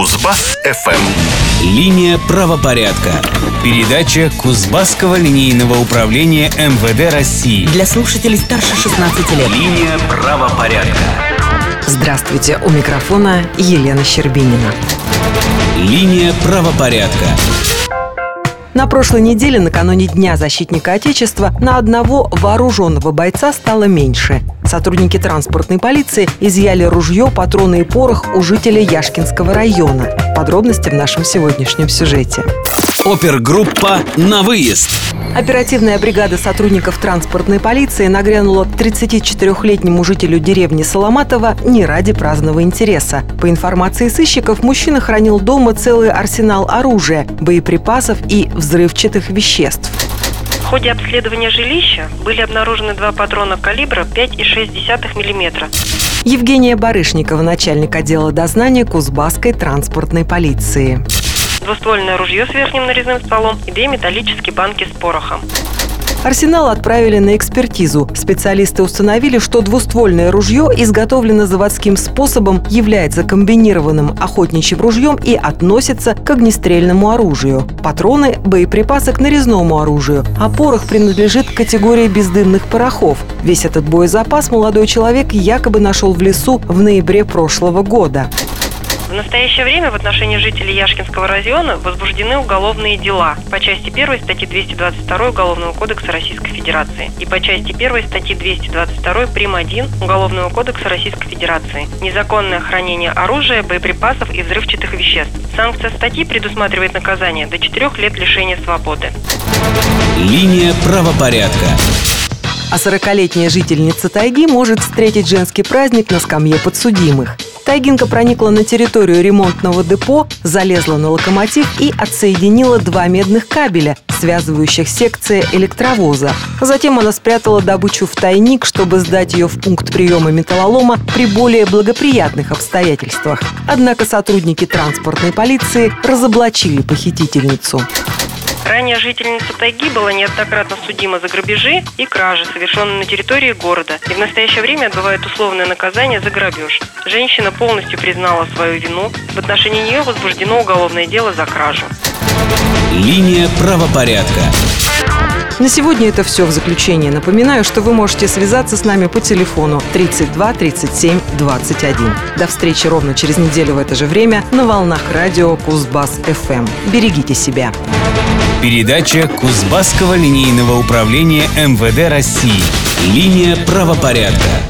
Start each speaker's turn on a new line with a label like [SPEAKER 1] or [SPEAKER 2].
[SPEAKER 1] Кузбасс-ФМ.
[SPEAKER 2] Линия правопорядка. Передача Кузбасского линейного управления МВД России.
[SPEAKER 3] Для слушателей старше 16 лет.
[SPEAKER 2] Линия правопорядка.
[SPEAKER 3] Здравствуйте, у микрофона Елена Щербинина.
[SPEAKER 2] Линия правопорядка.
[SPEAKER 3] На прошлой неделе, накануне Дня защитника Отечества, на одного вооруженного бойца стало меньше. Сотрудники транспортной полиции изъяли ружье, патроны и порох у жителя Яшкинского района. Подробности в нашем сегодняшнем сюжете.
[SPEAKER 2] Опергруппа «На выезд».
[SPEAKER 3] Оперативная бригада сотрудников транспортной полиции нагрянула к 34-летнему жителю деревни Соломатова не ради праздного интереса. По информации сыщиков, мужчина хранил дома целый арсенал оружия, боеприпасов и взрывчатых веществ.
[SPEAKER 4] В ходе обследования жилища были обнаружены два патрона калибра 5,6 мм.
[SPEAKER 3] Евгения Барышникова, начальник отдела дознания Кузбасской транспортной полиции.
[SPEAKER 4] Двуствольное ружье с верхним нарезным стволом и две металлические банки с порохом.
[SPEAKER 3] Арсенал отправили на экспертизу. Специалисты установили, что двуствольное ружье изготовлено заводским способом, является комбинированным охотничьим ружьем и относится к огнестрельному оружию. Патроны – боеприпасы к нарезному оружию, а порох принадлежит к категории бездымных порохов. Весь этот боезапас молодой человек якобы нашел в лесу в ноябре прошлого года.
[SPEAKER 4] В настоящее время в отношении жителей Яшкинского района возбуждены уголовные дела по части 1 статьи 222 Уголовного кодекса Российской Федерации и по части 1 статьи 222 прим. 1 Уголовного кодекса Российской Федерации незаконное хранение оружия, боеприпасов и взрывчатых веществ. Санкция статьи предусматривает наказание до 4 лет лишения свободы.
[SPEAKER 2] Линия правопорядка.
[SPEAKER 3] А 40-летняя жительница тайги может встретить женский праздник на скамье подсудимых. Тайгинка проникла на территорию ремонтного депо, залезла на локомотив и отсоединила два медных кабеля, связывающих секции электровоза. Затем она спрятала добычу в тайник, чтобы сдать ее в пункт приема металлолома при более благоприятных обстоятельствах. Однако сотрудники транспортной полиции разоблачили похитительницу.
[SPEAKER 4] Ранее жительница тайги была неоднократно судима за грабежи и кражи, совершенные на территории города, и в настоящее время отбывает условное наказание за грабеж. Женщина полностью признала свою вину. В отношении нее возбуждено уголовное дело за кражу.
[SPEAKER 2] Линия правопорядка.
[SPEAKER 3] На сегодня это все в заключение. Напоминаю, что вы можете связаться с нами по телефону 32 37 21. До встречи ровно через неделю в это же время на волнах радио Кузбасс ФМ. Берегите себя.
[SPEAKER 2] Передача Кузбасского линейного управления МВД России. Линия правопорядка.